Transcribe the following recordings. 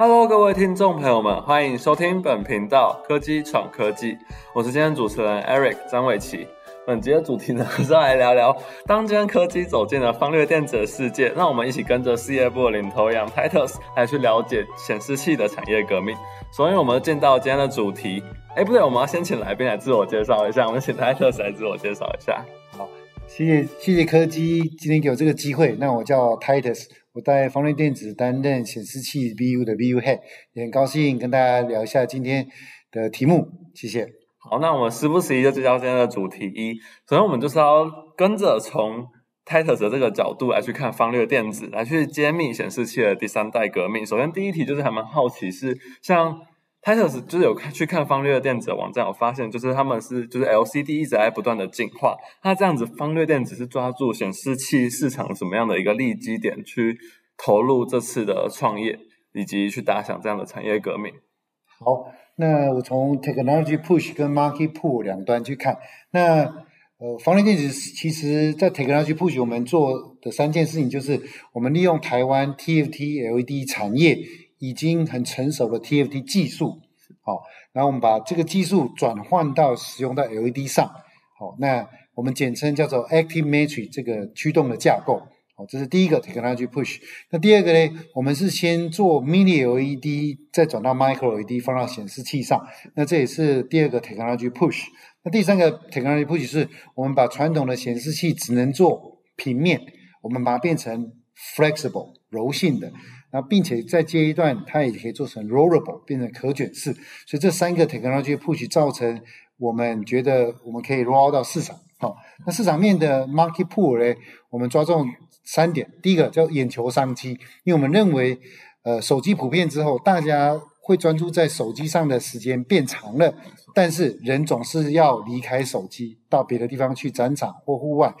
Hello，各位听众朋友们，欢迎收听本频道科技闯科技，我是今天主持人 Eric 张伟奇。本集的主题呢是要来聊聊当今天科技走进了方略电子的世界，让我们一起跟着事业部的领头羊 Titus 来去了解显示器的产业革命。所以，我们进到今天的主题。哎，不对，我们要先请来宾来自我介绍一下。我们请 Titus 来自我介绍一下。好，谢谢谢谢科技今天给我这个机会。那我叫 Titus。我在方略电子担任显示器 BU 的 BU Head，也很高兴跟大家聊一下今天的题目。谢谢。好，那我们时不时就聚焦今天的主题一。首先，我们就是要跟着从 Titus 的这个角度来去看方略电子，来去揭秘显示器的第三代革命。首先，第一题就是还蛮好奇，是像。Titus 就是有看去看方略电子的网站，我发现就是他们是就是 LCD 一直在不断的进化。那这样子，方略电子是抓住显示器市场什么样的一个利基点去投入这次的创业，以及去打响这样的产业革命？好，那我从 Technology Push 跟 Market Pull 两端去看。那呃，方略电子其实在 Technology Push 我们做的三件事情，就是我们利用台湾 TFT LED 产业。已经很成熟的 TFT 技术，好，然后我们把这个技术转换到使用到 LED 上，好，那我们简称叫做 Active Matrix 这个驱动的架构，好，这是第一个 Technology Push。那第二个呢，我们是先做 Mini LED，再转到 Micro LED 放到显示器上，那这也是第二个 Technology Push。那第三个 Technology Push 是我们把传统的显示器只能做平面，我们把它变成 Flexible 柔性的。那并且再接一段，它也可以做成 rollable，变成可卷式。所以这三个 technology push 造成我们觉得我们可以 roll 到市场。好，那市场面的 market pool 呢？我们抓重三点。第一个叫眼球商机，因为我们认为，呃，手机普遍之后，大家会专注在手机上的时间变长了，但是人总是要离开手机，到别的地方去展场或户外，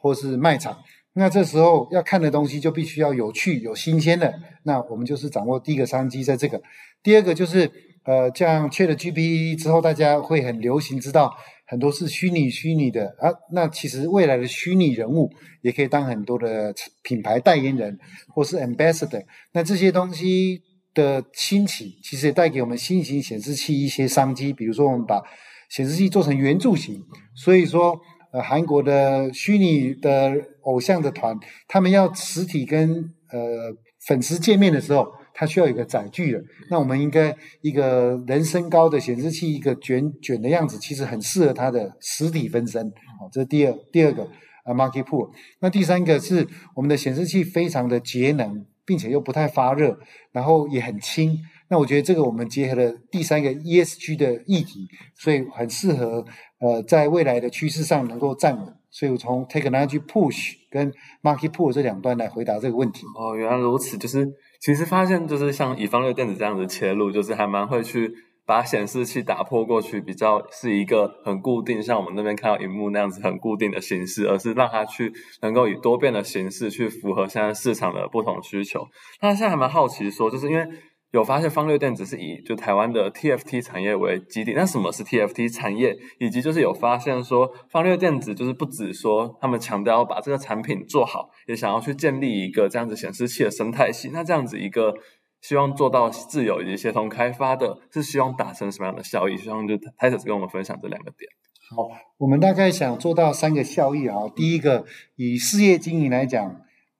或是卖场。那这时候要看的东西就必须要有趣、有新鲜的。那我们就是掌握第一个商机在这个。第二个就是，呃，像 Chat GPT 之后，大家会很流行知道很多是虚拟、虚拟的啊。那其实未来的虚拟人物也可以当很多的品牌代言人或是 ambassador。那这些东西的兴起，其实也带给我们新型显示器一些商机。比如说，我们把显示器做成圆柱形，所以说。呃，韩国的虚拟的偶像的团，他们要实体跟呃粉丝见面的时候，他需要一个载具的。那我们应该一个人身高的显示器，一个卷卷的样子，其实很适合他的实体分身。好，这是第二第二个啊，market pool。那第三个是我们的显示器非常的节能，并且又不太发热，然后也很轻。那我觉得这个我们结合了第三个 ESG 的议题，所以很适合呃在未来的趋势上能够站稳。所以我从 Technology Push 跟 Market Pull 这两端来回答这个问题。哦，原来如此，就是其实发现就是像以方略电子这样子切入，就是还蛮会去把显示器打破过去比较是一个很固定，像我们那边看到荧幕那样子很固定的形式，而是让它去能够以多变的形式去符合现在市场的不同需求。那现在还蛮好奇说，就是因为。有发现方略电子是以就台湾的 TFT 产业为基地，那什么是 TFT 产业？以及就是有发现说方略电子就是不止说他们强调把这个产品做好，也想要去建立一个这样子显示器的生态系。那这样子一个希望做到自有以及协同开发的，是希望达成什么样的效益？希望就开始跟我们分享这两个点。好，我们大概想做到三个效益啊。第一个，以事业经营来讲，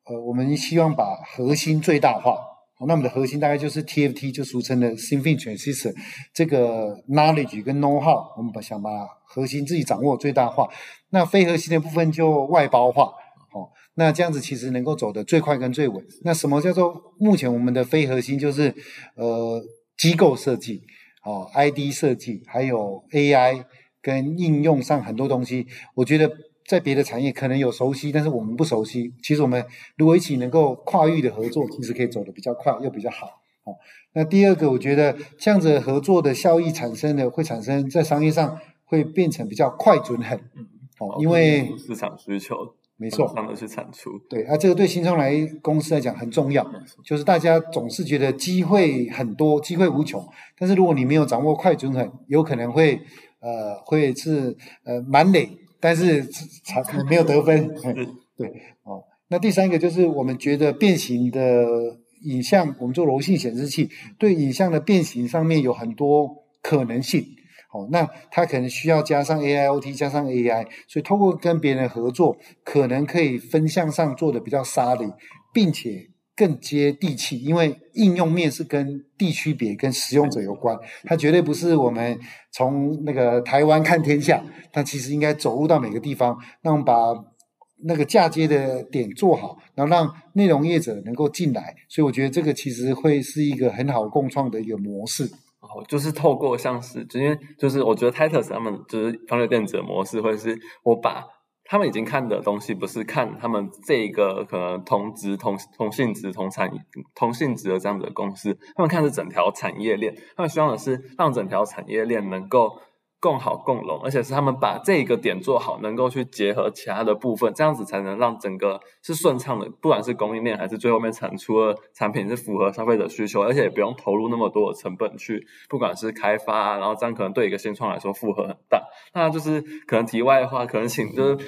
呃，我们希望把核心最大化。那我们的核心大概就是 TFT，就俗称的 Thin Transistor，这个 knowledge 跟 know how，我们把想把核心自己掌握最大化。那非核心的部分就外包化。好，那这样子其实能够走得最快跟最稳。那什么叫做目前我们的非核心？就是呃机构设计，哦 ID 设计，还有 AI 跟应用上很多东西，我觉得。在别的产业可能有熟悉，但是我们不熟悉。其实我们如果一起能够跨域的合作，其实可以走得比较快又比较好。好，那第二个，我觉得这样子合作的效益产生的，会产生在商业上会变成比较快、准、狠。哦，因为市场需求没错，上的是产出。对啊，这个对新创来公司来讲很重要。就是大家总是觉得机会很多，机会无穷，但是如果你没有掌握快、准、狠，有可能会呃会是呃满累。但是才没有得分，对哦。那第三个就是我们觉得变形的影像，我们做柔性显示器，对影像的变形上面有很多可能性。哦，那它可能需要加上 AIoT，加上 AI，所以通过跟别人合作，可能可以分项上做的比较沙里，并且更接地气，因为应用面是跟地区别、跟使用者有关，它绝对不是我们从那个台湾看天下，它其实应该走入到每个地方，那我们把那个嫁接的点做好，然后让内容业者能够进来，所以我觉得这个其实会是一个很好共创的一个模式。哦，就是透过像是，因为就是我觉得 Titus 他们就是方略电子的模式，或者是我把他们已经看的东西，不是看他们这个可能同职同同性质同产同性质的这样的公司，他们看是整条产业链，他们希望的是让整条产业链能够。共好共荣，而且是他们把这一个点做好，能够去结合其他的部分，这样子才能让整个是顺畅的，不管是供应链还是最后面产出的产品是符合消费者需求，而且也不用投入那么多的成本去，不管是开发，然后这样可能对一个新创来说负荷很大。那就是可能题外话，可能请就是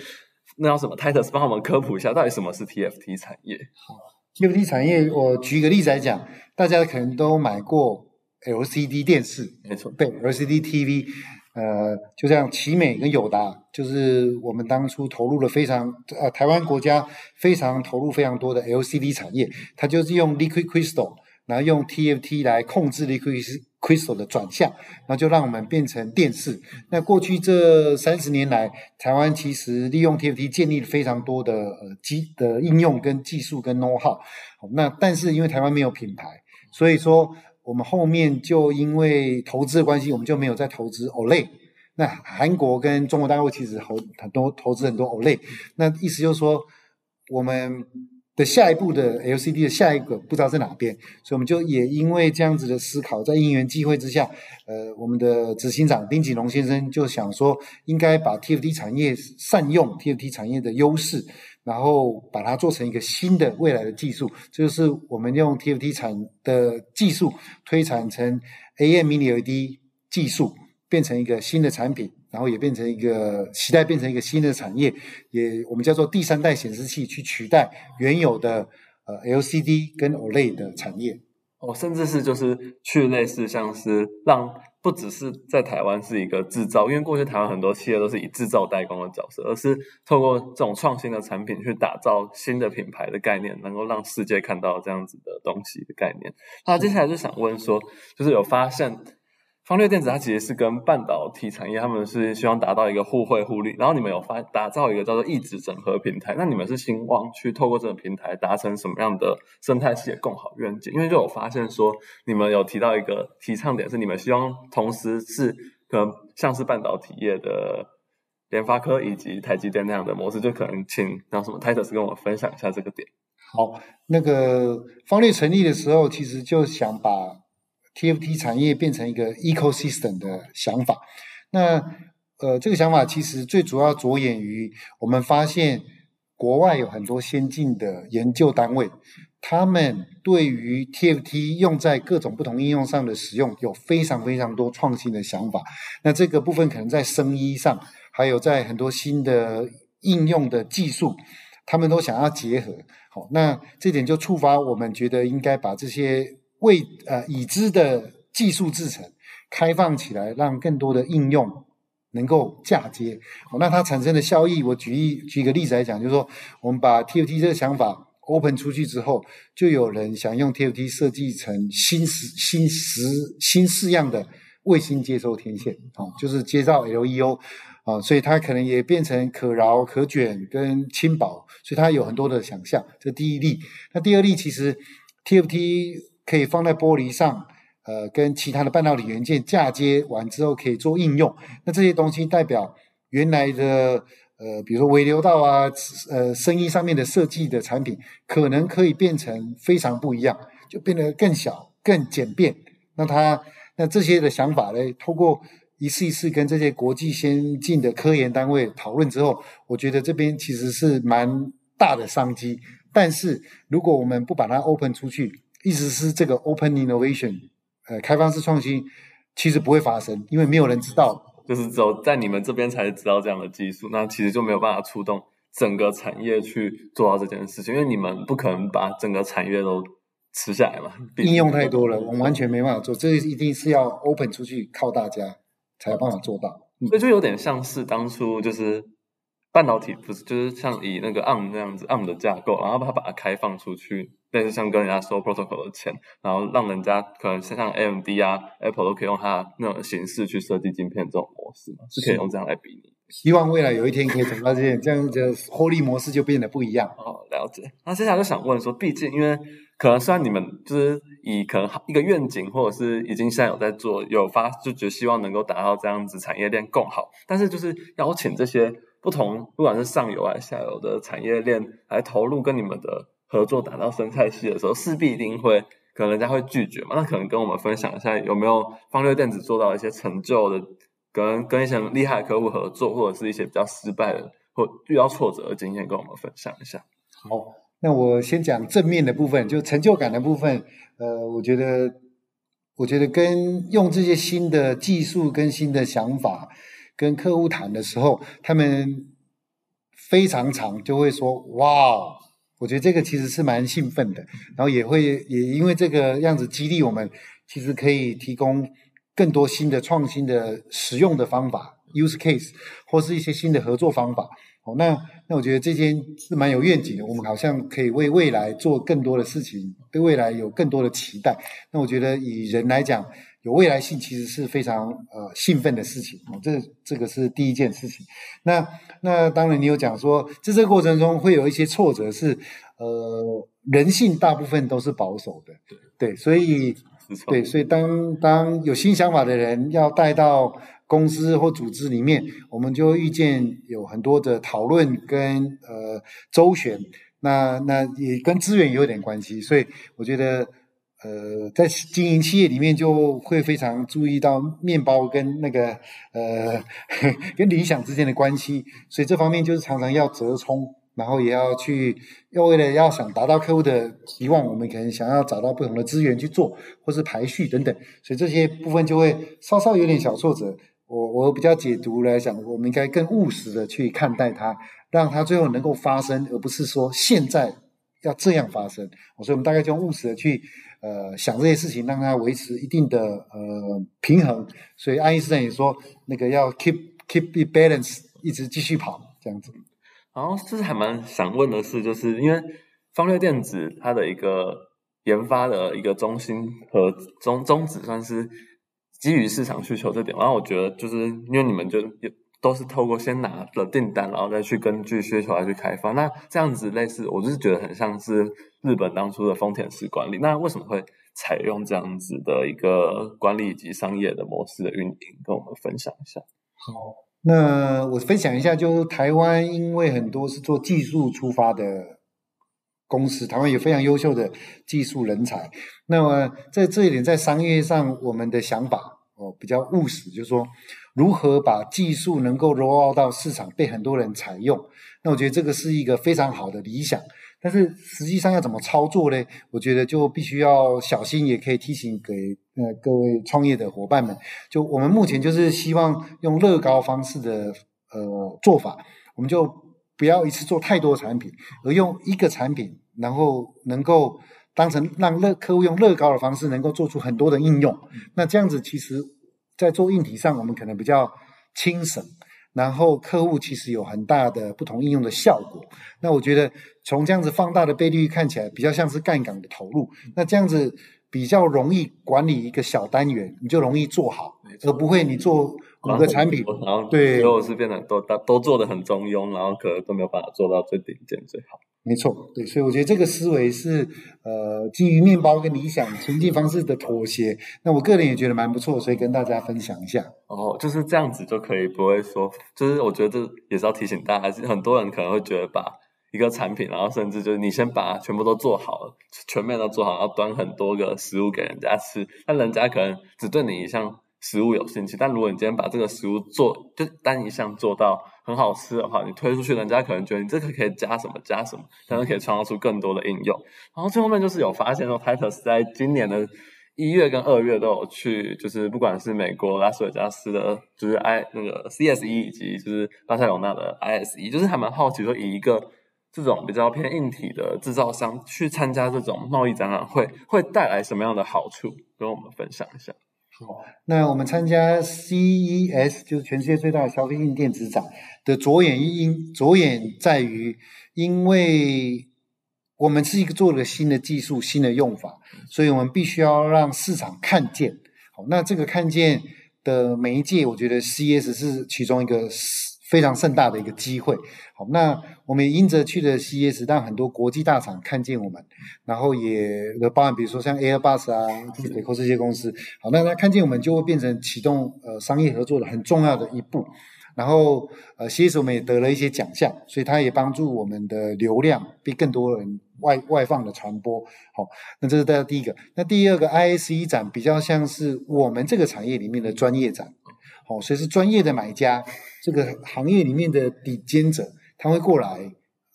那叫什么 Titus 帮我们科普一下，到底什么是 TFT 产业？好，TFT 产业，我举一个例子来讲，大家可能都买过 LCD 电视，没错，对，LCD TV。呃，就像奇美跟友达，就是我们当初投入了非常呃，台湾国家非常投入非常多的 LCD 产业，它就是用 Liquid Crystal，然后用 TFT 来控制 Liquid Crystal 的转向，然后就让我们变成电视。那过去这三十年来，台湾其实利用 TFT 建立了非常多的呃机的应用跟技术跟 know how。那但是因为台湾没有品牌，所以说。我们后面就因为投资的关系，我们就没有再投资 Olay。那韩国跟中国大陆其实投很多投资很多 Olay。那意思就是说，我们的下一步的 LCD 的下一个不知道在哪边，所以我们就也因为这样子的思考，在因缘际会之下，呃，我们的执行长丁锦龙先生就想说，应该把 TFT 产业善用 TFT 产业的优势。然后把它做成一个新的未来的技术，这就是我们用 TFT 产的技术推产成 AM Mini LED 技术，变成一个新的产品，然后也变成一个期待变成一个新的产业，也我们叫做第三代显示器去取代原有的呃 LCD 跟 OLED 的产业。哦，甚至是就是去类似像是让。不只是在台湾是一个制造，因为过去台湾很多企业都是以制造代工的角色，而是透过这种创新的产品去打造新的品牌的概念，能够让世界看到这样子的东西的概念。那接下来就想问说，就是有发现。方略电子它其实是跟半导体产业，他们是希望达到一个互惠互利。然后你们有发打造一个叫做一直整合平台，那你们是希望去透过这个平台达成什么样的生态系的共好愿景？因为就有发现说，你们有提到一个提倡点是，你们希望同时是可能像是半导体业的联发科以及台积电那样的模式，就可能请让什么 Titus 跟我分享一下这个点。好，那个方略成立的时候，其实就想把。TFT 产业变成一个 ecosystem 的想法，那呃，这个想法其实最主要着眼于我们发现国外有很多先进的研究单位，他们对于 TFT 用在各种不同应用上的使用有非常非常多创新的想法。那这个部分可能在生医上，还有在很多新的应用的技术，他们都想要结合。好，那这点就触发我们觉得应该把这些。为呃已知的技术制成开放起来，让更多的应用能够嫁接。那它产生的效益，我举一举个例子来讲，就是说，我们把 TFT 这个想法 open 出去之后，就有人想用 TFT 设计成新时新时新式样的卫星接收天线，啊，就是接到 LEO 啊，所以它可能也变成可挠、可卷跟轻薄，所以它有很多的想象。这第一例。那第二例，其实 TFT。可以放在玻璃上，呃，跟其他的半导体元件嫁接完之后，可以做应用。那这些东西代表原来的，呃，比如说微流道啊，呃，声音上面的设计的产品，可能可以变成非常不一样，就变得更小、更简便。那它，那这些的想法呢，透过一次一次跟这些国际先进的科研单位讨论之后，我觉得这边其实是蛮大的商机。但是如果我们不把它 open 出去，意思是这个 open innovation，呃，开放式创新其实不会发生，因为没有人知道，就是只有在你们这边才知道这样的技术，那其实就没有办法触动整个产业去做到这件事情，因为你们不可能把整个产业都吃下来嘛。应用太多了，我们完全没办法做，这一定是要 open 出去，靠大家才有办法做到。所以就有点像是当初就是半导体不是就是像以那个 ARM 那样子 ARM 的架构，然后它把它开放出去，类似像跟人家收 protocol 的钱，然后让人家可能像 AMD 啊 Apple 都可以用它那种形式去设计晶片这种模式嘛，是可以用这样来比拟。希望未来有一天可以走到这样，这样的获利模式就变得不一样。哦，了解。那接下来就想问说，毕竟因为可能虽然你们就是以可能一个愿景，或者是已经现在有在做，有发就觉得希望能够达到这样子产业链更好，但是就是邀请这些不同，不管是上游还是下游的产业链来投入跟你们的合作，打造生态系的时候，势必一定会可能人家会拒绝嘛。那可能跟我们分享一下，有没有方略电子做到一些成就的？跟跟一些厉害的客户合作，或者是一些比较失败的或遇到挫折的经验，跟我们分享一下。好，那我先讲正面的部分，就成就感的部分。呃，我觉得，我觉得跟用这些新的技术跟新的想法跟客户谈的时候，他们非常常就会说：“哇，我觉得这个其实是蛮兴奋的。”然后也会也因为这个样子激励我们，其实可以提供。更多新的创新的实用的方法，use case，或是一些新的合作方法。哦，那那我觉得这件是蛮有愿景的。我们好像可以为未来做更多的事情，对未来有更多的期待。那我觉得以人来讲，有未来性其实是非常呃兴奋的事情。哦，这这个是第一件事情。那那当然你有讲说，在这个过程中会有一些挫折，是呃人性大部分都是保守的。对对，所以。对，所以当当有新想法的人要带到公司或组织里面，我们就遇见有很多的讨论跟呃周旋，那那也跟资源有点关系，所以我觉得呃在经营企业里面就会非常注意到面包跟那个呃 跟理想之间的关系，所以这方面就是常常要折冲。然后也要去，要为了要想达到客户的期望，我们可能想要找到不同的资源去做，或是排序等等，所以这些部分就会稍稍有点小挫折。我我比较解读来讲，我们应该更务实的去看待它，让它最后能够发生，而不是说现在要这样发生。所以我们大概就务实的去呃想这些事情，让它维持一定的呃平衡。所以爱因斯坦也说，那个要 keep keep it balance，一直继续跑这样子。然后就是还蛮想问的是，就是因为方略电子它的一个研发的一个中心和宗宗旨，算是基于市场需求这点。然后我觉得，就是因为你们就都是透过先拿了订单，然后再去根据需求来去开发。那这样子类似，我就是觉得很像是日本当初的丰田式管理。那为什么会采用这样子的一个管理以及商业的模式的运营？跟我们分享一下。好。那我分享一下，就台湾，因为很多是做技术出发的公司，台湾有非常优秀的技术人才。那么在这一点，在商业上，我们的想法哦比较务实，就是说如何把技术能够 roll out 到市场，被很多人采用。那我觉得这个是一个非常好的理想。但是实际上要怎么操作呢？我觉得就必须要小心，也可以提醒给呃各位创业的伙伴们。就我们目前就是希望用乐高方式的呃做法，我们就不要一次做太多产品，而用一个产品，然后能够当成让乐客户用乐高的方式，能够做出很多的应用。那这样子其实，在做硬体上，我们可能比较轻省。然后客户其实有很大的不同应用的效果，那我觉得从这样子放大的倍率看起来，比较像是杠杆的投入，那这样子比较容易管理一个小单元，你就容易做好，而不会你做五个产品，然后对，最后是变得都都做的很中庸，然后可能都没有办法做到最顶尖最好。没错，对，所以我觉得这个思维是呃基于面包跟理想前进方式的妥协。那我个人也觉得蛮不错，所以跟大家分享一下。哦，就是这样子就可以，不会说，就是我觉得这也是要提醒大家，很多人可能会觉得把一个产品，然后甚至就是你先把全部都做好了，全面都做好，然后端很多个食物给人家吃，那人家可能只对你一项食物有兴趣，但如果你今天把这个食物做就单一项做到。很好吃的话，你推出去，人家可能觉得你这个可以加什么加什么，但是可以创造出更多的应用。然后最后面就是有发现说，Titus 在今年的一月跟二月都有去，就是不管是美国拉斯维加斯的，就是 I 那个 CSE 以及就是巴塞罗那的 ISE，就是还蛮好奇说，以一个这种比较偏硬体的制造商去参加这种贸易展览会，会带来什么样的好处？跟我们分享一下。好，那我们参加 CES 就是全世界最大的消费性电子展的着眼因着眼在于，因为我们是一个做了新的技术、新的用法，所以我们必须要让市场看见。好，那这个看见的媒介，我觉得 CES 是其中一个。非常盛大的一个机会，好，那我们也因着去的 CS，让很多国际大厂看见我们，然后也包含比如说像 Airbus 啊、北科这些公司，好，那他看见我们就会变成启动呃商业合作的很重要的一步，然后呃，CS 我们也得了一些奖项，所以它也帮助我们的流量被更多人外外放的传播，好，那这是大家第一个，那第二个 ISE 展比较像是我们这个产业里面的专业展。哦，所以是专业的买家，这个行业里面的顶尖者，他会过来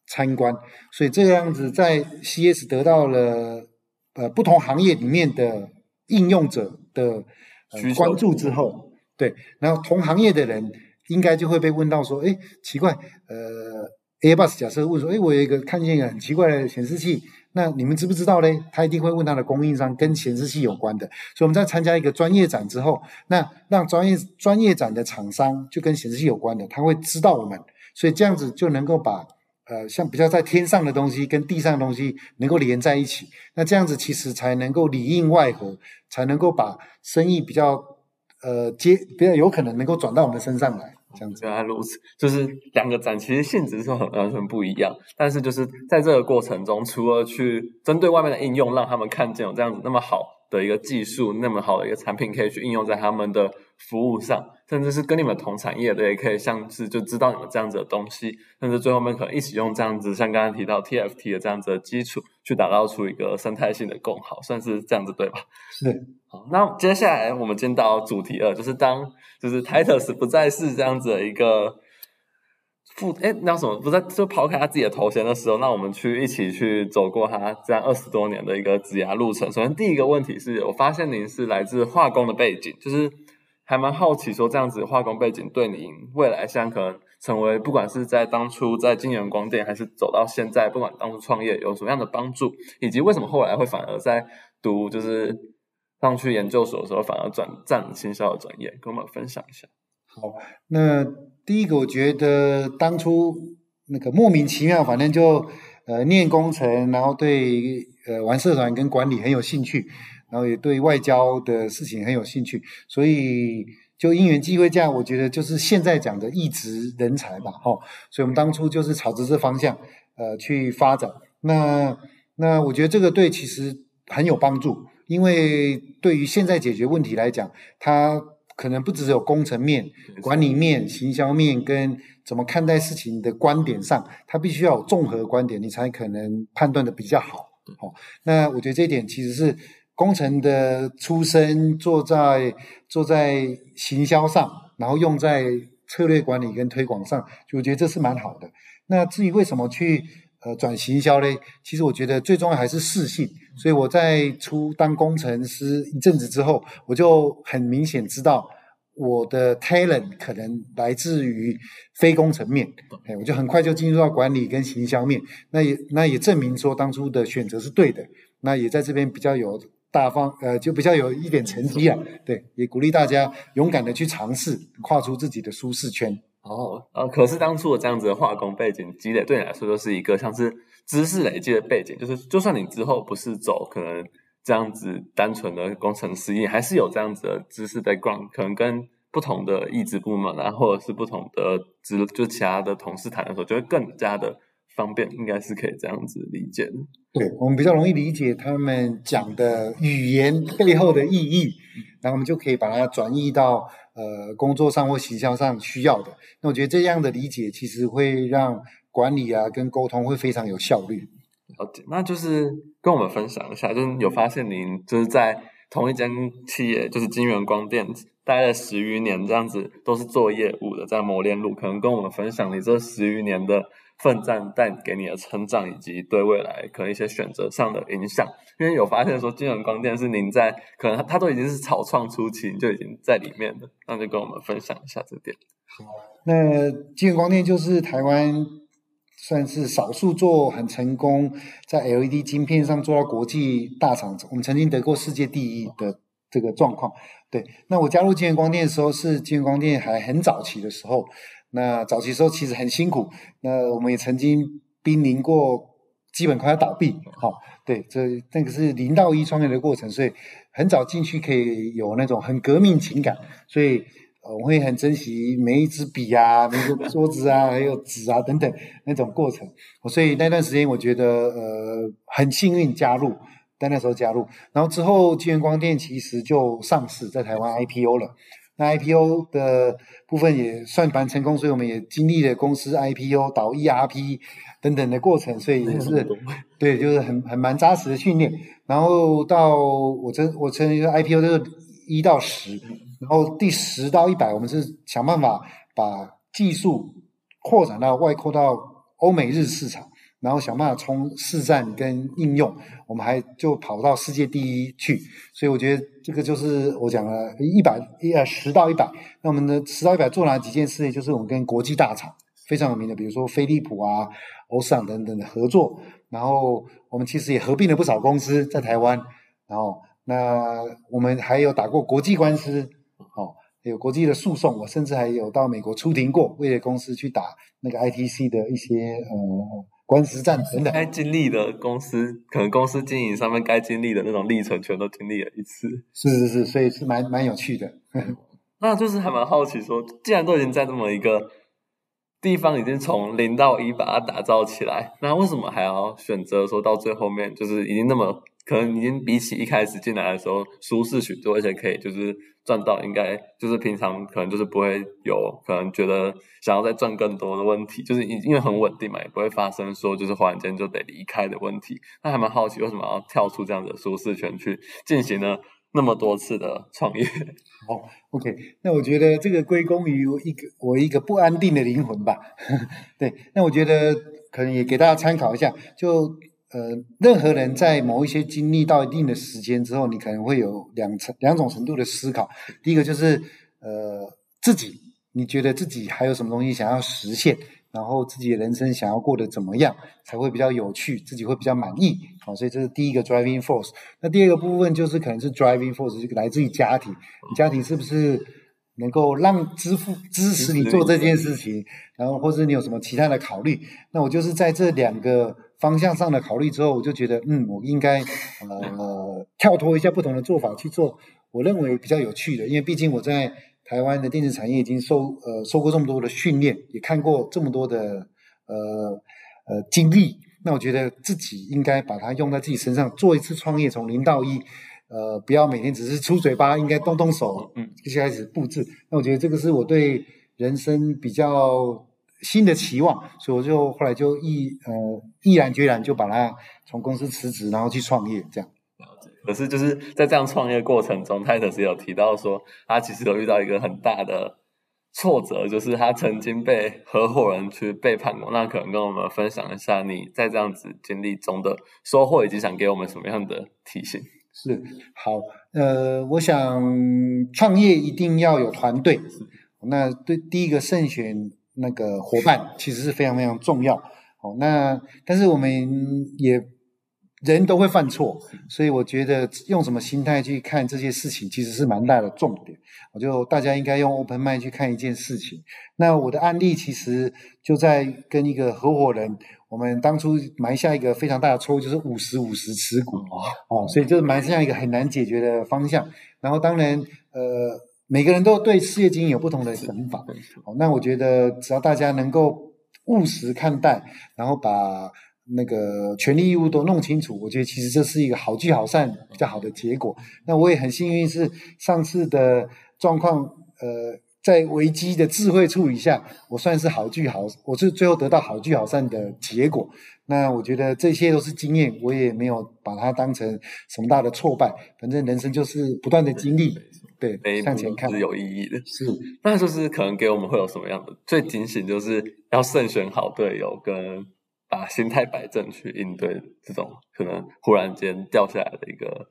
参观，所以这个样子在 CS 得到了呃不同行业里面的应用者的呃关注之后，对，然后同行业的人应该就会被问到说，哎，奇怪，呃，Airbus 假设问说，哎，我有一个看见一个很奇怪的显示器。那你们知不知道嘞？他一定会问他的供应商跟显示器有关的。所以我们在参加一个专业展之后，那让专业专业展的厂商就跟显示器有关的，他会知道我们，所以这样子就能够把呃像比较在天上的东西跟地上的东西能够连在一起。那这样子其实才能够里应外合，才能够把生意比较呃接比较有可能能够转到我们身上来。这样子原来如此，就是两个展其实性质是很完全不一样，但是就是在这个过程中，除了去针对外面的应用，让他们看见有这样子那么好的一个技术，那么好的一个产品可以去应用在他们的服务上，甚至是跟你们同产业的也可以像是就知道你们这样子的东西，甚至最后面可能一起用这样子，像刚刚提到 TFT 的这样子的基础，去打造出一个生态性的共好，算是这样子对吧？是。好，那接下来我们进到主题二，就是当。就是 Titus 不再是这样子的一个负，哎，那什么不再就抛开他自己的头衔的时候，那我们去一起去走过他这样二十多年的一个职涯路程。首先第一个问题是我发现您是来自化工的背景，就是还蛮好奇说这样子化工背景对您未来像可能成为不管是在当初在金源光电，还是走到现在，不管当初创业有什么样的帮助，以及为什么后来会反而在读就是。上去研究所的时候，反而转战新销的专业，跟我们分享一下。好，那第一个，我觉得当初那个莫名其妙，反正就呃念工程，然后对呃玩社团跟管理很有兴趣，然后也对外交的事情很有兴趣，所以就因缘际会这样，我觉得就是现在讲的一职人才吧，哈。所以我们当初就是朝着这方向呃去发展。那那我觉得这个对其实很有帮助。因为对于现在解决问题来讲，它可能不只有工程面、管理面、行销面跟怎么看待事情的观点上，它必须要有综合观点，你才可能判断的比较好。好，那我觉得这一点其实是工程的出身，做在做在行销上，然后用在策略管理跟推广上，就我觉得这是蛮好的。那至于为什么去？呃，转行销呢，其实我觉得最重要还是适性。所以我在出当工程师一阵子之后，我就很明显知道我的 talent 可能来自于非工程面，哎，我就很快就进入到管理跟行销面。那也那也证明说当初的选择是对的。那也在这边比较有大方，呃，就比较有一点成绩啊。对，也鼓励大家勇敢的去尝试，跨出自己的舒适圈。哦，呃，可是当初的这样子的化工背景积累，对你来说就是一个像是知识累积的背景，就是就算你之后不是走可能这样子单纯的工程师，你还是有这样子的知识 background，可能跟不同的意志部门啊，或者是不同的职，就其他的同事谈的时候，就会更加的方便，应该是可以这样子理解的。对我们比较容易理解他们讲的语言背后的意义，然后我们就可以把它转译到。呃，工作上或形象上需要的，那我觉得这样的理解其实会让管理啊跟沟通会非常有效率。了解，那就是跟我们分享一下，就是有发现您就是在同一间企业，就是金源光电待了十余年，这样子都是做业务的，在磨练路，可能跟我们分享你这十余年的。奋战带给你的成长，以及对未来可能一些选择上的影响，因为有发现说金源光电是您在可能它都已经是草创初期就已经在里面的，那就跟我们分享一下这点。好，那金源光电就是台湾算是少数做很成功，在 LED 晶片上做到国际大厂。我们曾经得过世界第一的这个状况。对，那我加入金源光电的时候，是金源光电还很早期的时候。那早期时候其实很辛苦，那我们也曾经濒临过基本快要倒闭。好，对，这那个是零到一创业的过程，所以很早进去可以有那种很革命情感，所以。我会很珍惜每一支笔啊，每个桌子啊，还有纸啊等等那种过程。所以那段时间我觉得呃很幸运加入，在那时候加入，然后之后金源光电其实就上市在台湾 IPO 了。那 IPO 的部分也算蛮成功，所以我们也经历了公司 IPO 导 ERP 等等的过程，所以也是对，就是很很蛮扎实的训练。然后到我这我称 IPO 就是一到十。然后第十到一百，我们是想办法把技术扩展到外扩到欧美日市场，然后想办法冲市占跟应用，我们还就跑到世界第一去。所以我觉得这个就是我讲了一百呃十到一百，那我们的十到一百做哪几件事呢？就是我们跟国际大厂非常有名的，比如说飞利浦啊、欧尚等等的合作。然后我们其实也合并了不少公司在台湾。然后那我们还有打过国际官司。哦，有国际的诉讼，我甚至还有到美国出庭过，为了公司去打那个 ITC 的一些呃官司战等等。该经历的公司，可能公司经营上面该经历的那种历程，全都经历了一次。是是是，所以是蛮蛮有趣的。那就是还蛮好奇，说既然都已经在这么一个地方，已经从零到一把它打造起来，那为什么还要选择说到最后面，就是已经那么？可能已经比起一开始进来的时候舒适许多，而且可以就是赚到，应该就是平常可能就是不会有可能觉得想要再赚更多的问题，就是因因为很稳定嘛，也不会发生说就是忽然间就得离开的问题。那还蛮好奇为什么要跳出这样的舒适圈去进行了那么多次的创业？哦，OK，那我觉得这个归功于一个我一个不安定的灵魂吧。对，那我觉得可能也给大家参考一下，就。呃，任何人在某一些经历到一定的时间之后，你可能会有两层两种程度的思考。第一个就是呃，自己你觉得自己还有什么东西想要实现，然后自己的人生想要过得怎么样才会比较有趣，自己会比较满意。好，所以这是第一个 driving force。那第二个部分就是可能是 driving force，就来自于家庭，你家庭是不是能够让支付支持你做这件事情，然后或者你有什么其他的考虑？那我就是在这两个。方向上的考虑之后，我就觉得，嗯，我应该呃跳脱一下不同的做法去做，我认为比较有趣的，因为毕竟我在台湾的电子产业已经受呃受过这么多的训练，也看过这么多的呃呃经历，那我觉得自己应该把它用在自己身上，做一次创业，从零到一，呃，不要每天只是出嘴巴，应该动动手，嗯，就开始布置。那我觉得这个是我对人生比较。新的期望，所以我就后来就毅呃毅然决然就把它从公司辞职，然后去创业这样。可是就是在这样创业过程中，泰德斯有提到说，他其实有遇到一个很大的挫折，就是他曾经被合伙人去背叛过。那可能跟我们分享一下你在这样子经历中的收获，以及想给我们什么样的提醒？是好，呃，我想创业一定要有团队。那对第一个慎选。那个伙伴其实是非常非常重要，哦，那但是我们也人都会犯错，所以我觉得用什么心态去看这些事情，其实是蛮大的重点。我就大家应该用 open mind 去看一件事情。那我的案例其实就在跟一个合伙人，我们当初埋下一个非常大的错误，就是五十五十持股，哦，所以就是埋下一个很难解决的方向。然后当然，呃。每个人都对事业经营有不同的想法，好，那我觉得只要大家能够务实看待，然后把那个权利义务都弄清楚，我觉得其实这是一个好聚好散比较好的结果。那我也很幸运是上次的状况，呃，在危机的智慧处理下，我算是好聚好，我是最后得到好聚好散的结果。那我觉得这些都是经验，我也没有把它当成什么大的挫败，反正人生就是不断的经历。对，向前看是有意义的。是，那就是可能给我们会有什么样的最警醒，就是要慎选好队友，跟把心态摆正去应对这种可能忽然间掉下来的一个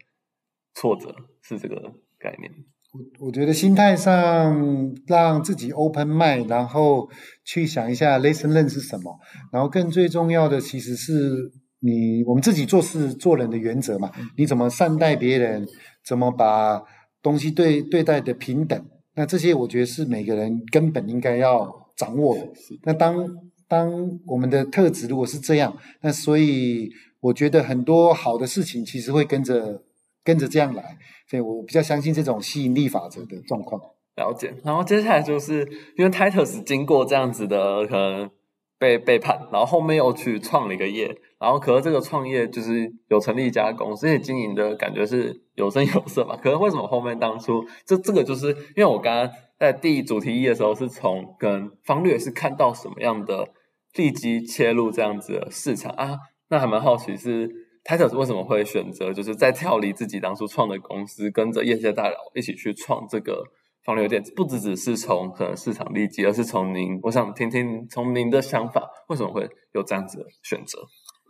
挫折，是这个概念。我我觉得心态上让自己 open mind，然后去想一下 listen learn 是什么，然后更最重要的其实是你我们自己做事做人的原则嘛，你怎么善待别人，怎么把东西对对待的平等，那这些我觉得是每个人根本应该要掌握的。那当当我们的特质如果是这样，那所以我觉得很多好的事情其实会跟着。跟着这样来，所以我比较相信这种吸引力法则的状况。了解，然后接下来就是因为 Titus 经过这样子的可能被背叛，然后后面又去创了一个业，然后可是这个创业就是有成立一家公司，也经营的感觉是有声有色嘛。可是为什么后面当初这这个就是因为我刚刚在第一主题一的时候是从跟方略是看到什么样的立即切入这样子的市场啊？那还蛮好奇是。Titus 为什么会选择就是在跳离自己当初创的公司，跟着业界大佬一起去创这个方流店？不只只是从可能市场利基，而是从您，我想听听从您的想法，为什么会有这样子的选择？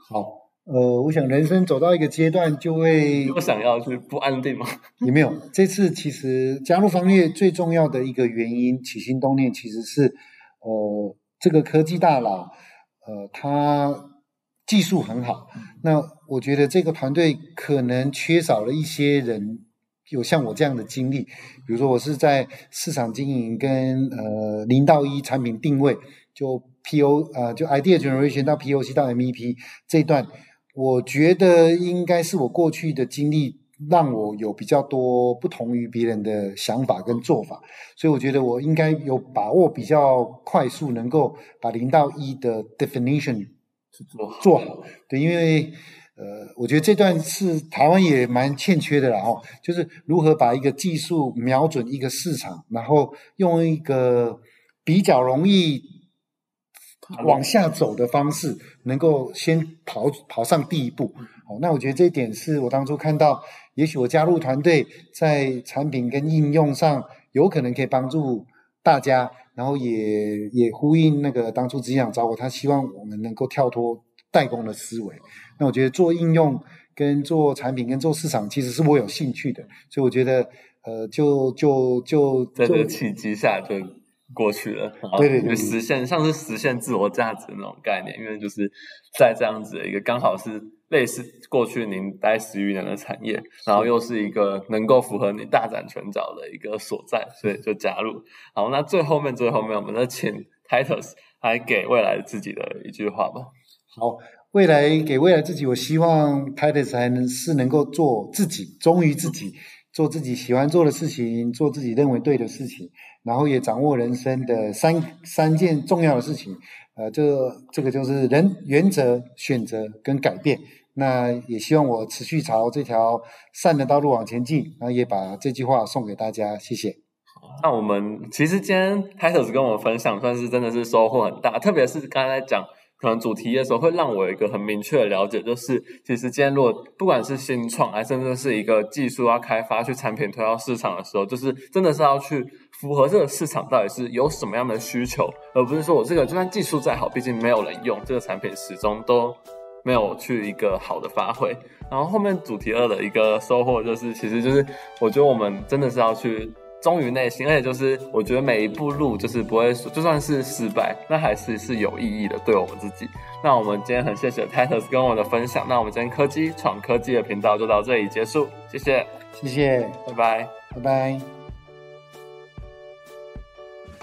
好，呃，我想人生走到一个阶段，就会不想要去不安定吗？也没有。这次其实加入方略最重要的一个原因，起心动念其实是，呃，这个科技大佬，呃，他。技术很好，那我觉得这个团队可能缺少了一些人有像我这样的经历。比如说，我是在市场经营跟呃零到一产品定位，就 P O 呃就 idea generation 到 P O C 到 M V P 这一段，我觉得应该是我过去的经历让我有比较多不同于别人的想法跟做法，所以我觉得我应该有把握比较快速能够把零到一的 definition。做做好，对，因为呃，我觉得这段是台湾也蛮欠缺的啦，哦，就是如何把一个技术瞄准一个市场，然后用一个比较容易往下走的方式，能够先跑跑上第一步。好，那我觉得这一点是我当初看到，也许我加入团队在产品跟应用上有可能可以帮助大家。然后也也呼应那个当初执行长找我，他希望我们能够跳脱代工的思维。那我觉得做应用、跟做产品、跟做市场，其实是我有兴趣的。所以我觉得，呃，就就就在这个契机下就过去了。对对对，实现像是实现自我价值那种概念，因为就是在这样子的一个刚好是。类似过去您待十余年的产业，然后又是一个能够符合你大展拳脚的一个所在，所以就加入。好，那最后面最后面，我们再请 Titus 来给未来自己的一句话吧。好，未来给未来自己，我希望 Titus 还能是能够做自己，忠于自己，做自己喜欢做的事情，做自己认为对的事情，然后也掌握人生的三三件重要的事情。呃，这这个就是人原则、选择跟改变。那也希望我持续朝这条善的道路往前进，然后也把这句话送给大家，谢谢。那我们其实今天 Titus 跟我分享，算是真的是收获很大，特别是刚才讲可能主题的时候，会让我有一个很明确的了解，就是其实今天如果不管是新创，还甚至是一个技术要开发，去产品推到市场的时候，就是真的是要去符合这个市场到底是有什么样的需求，而不是说我这个就算技术再好，毕竟没有人用，这个产品始终都。没有去一个好的发挥，然后后面主题二的一个收获就是，其实就是我觉得我们真的是要去忠于内心，而且就是我觉得每一步路就是不会就算是失败，那还是是有意义的，对我们自己。那我们今天很谢谢 Titus 跟我的分享，那我们今天科技闯科技的频道就到这里结束，谢谢，谢谢，拜拜，拜拜。